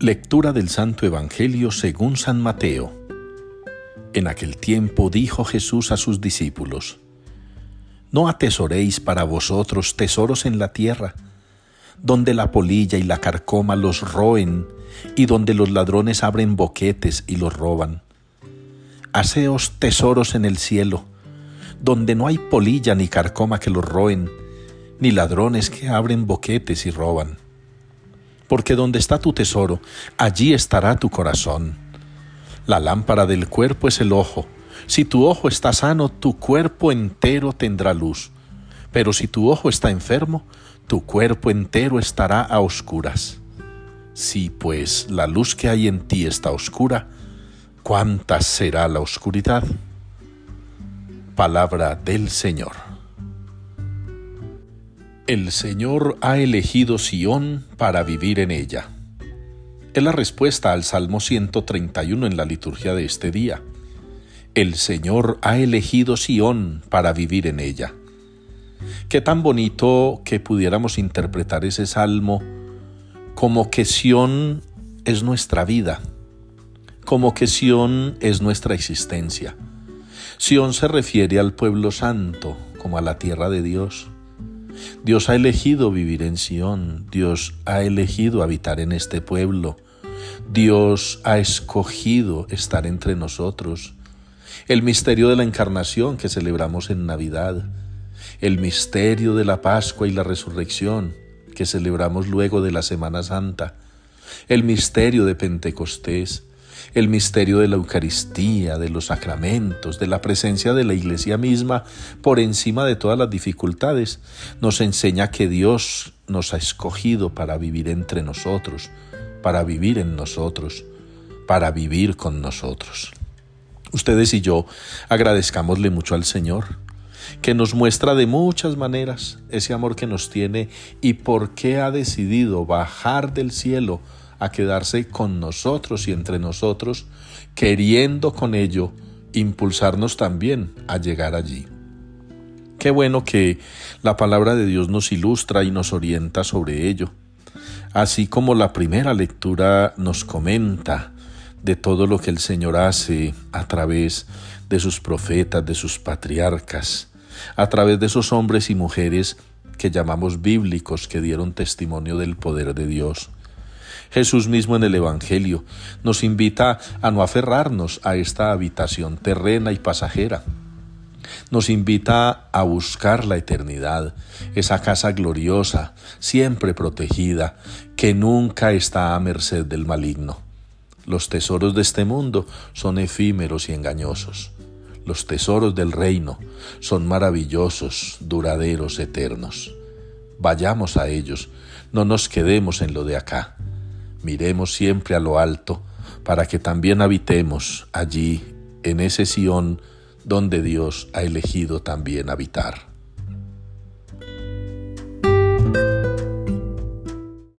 Lectura del Santo Evangelio según San Mateo. En aquel tiempo dijo Jesús a sus discípulos, No atesoréis para vosotros tesoros en la tierra, donde la polilla y la carcoma los roen, y donde los ladrones abren boquetes y los roban. Haceos tesoros en el cielo, donde no hay polilla ni carcoma que los roen, ni ladrones que abren boquetes y roban porque donde está tu tesoro, allí estará tu corazón. La lámpara del cuerpo es el ojo. Si tu ojo está sano, tu cuerpo entero tendrá luz. Pero si tu ojo está enfermo, tu cuerpo entero estará a oscuras. Si pues la luz que hay en ti está oscura, ¿cuánta será la oscuridad? Palabra del Señor. El Señor ha elegido Sión para vivir en ella. Es la respuesta al Salmo 131 en la liturgia de este día. El Señor ha elegido Sión para vivir en ella. Qué tan bonito que pudiéramos interpretar ese salmo como que Sión es nuestra vida, como que Sión es nuestra existencia. Sión se refiere al pueblo santo, como a la tierra de Dios. Dios ha elegido vivir en Sión, Dios ha elegido habitar en este pueblo, Dios ha escogido estar entre nosotros. El misterio de la encarnación que celebramos en Navidad, el misterio de la Pascua y la resurrección que celebramos luego de la Semana Santa, el misterio de Pentecostés, el misterio de la Eucaristía, de los sacramentos, de la presencia de la Iglesia misma por encima de todas las dificultades, nos enseña que Dios nos ha escogido para vivir entre nosotros, para vivir en nosotros, para vivir con nosotros. Ustedes y yo agradezcámosle mucho al Señor, que nos muestra de muchas maneras ese amor que nos tiene y por qué ha decidido bajar del cielo a quedarse con nosotros y entre nosotros, queriendo con ello impulsarnos también a llegar allí. Qué bueno que la palabra de Dios nos ilustra y nos orienta sobre ello, así como la primera lectura nos comenta de todo lo que el Señor hace a través de sus profetas, de sus patriarcas, a través de esos hombres y mujeres que llamamos bíblicos que dieron testimonio del poder de Dios. Jesús mismo en el Evangelio nos invita a no aferrarnos a esta habitación terrena y pasajera. Nos invita a buscar la eternidad, esa casa gloriosa, siempre protegida, que nunca está a merced del maligno. Los tesoros de este mundo son efímeros y engañosos. Los tesoros del reino son maravillosos, duraderos, eternos. Vayamos a ellos, no nos quedemos en lo de acá. Miremos siempre a lo alto, para que también habitemos allí, en ese Sión donde Dios ha elegido también habitar.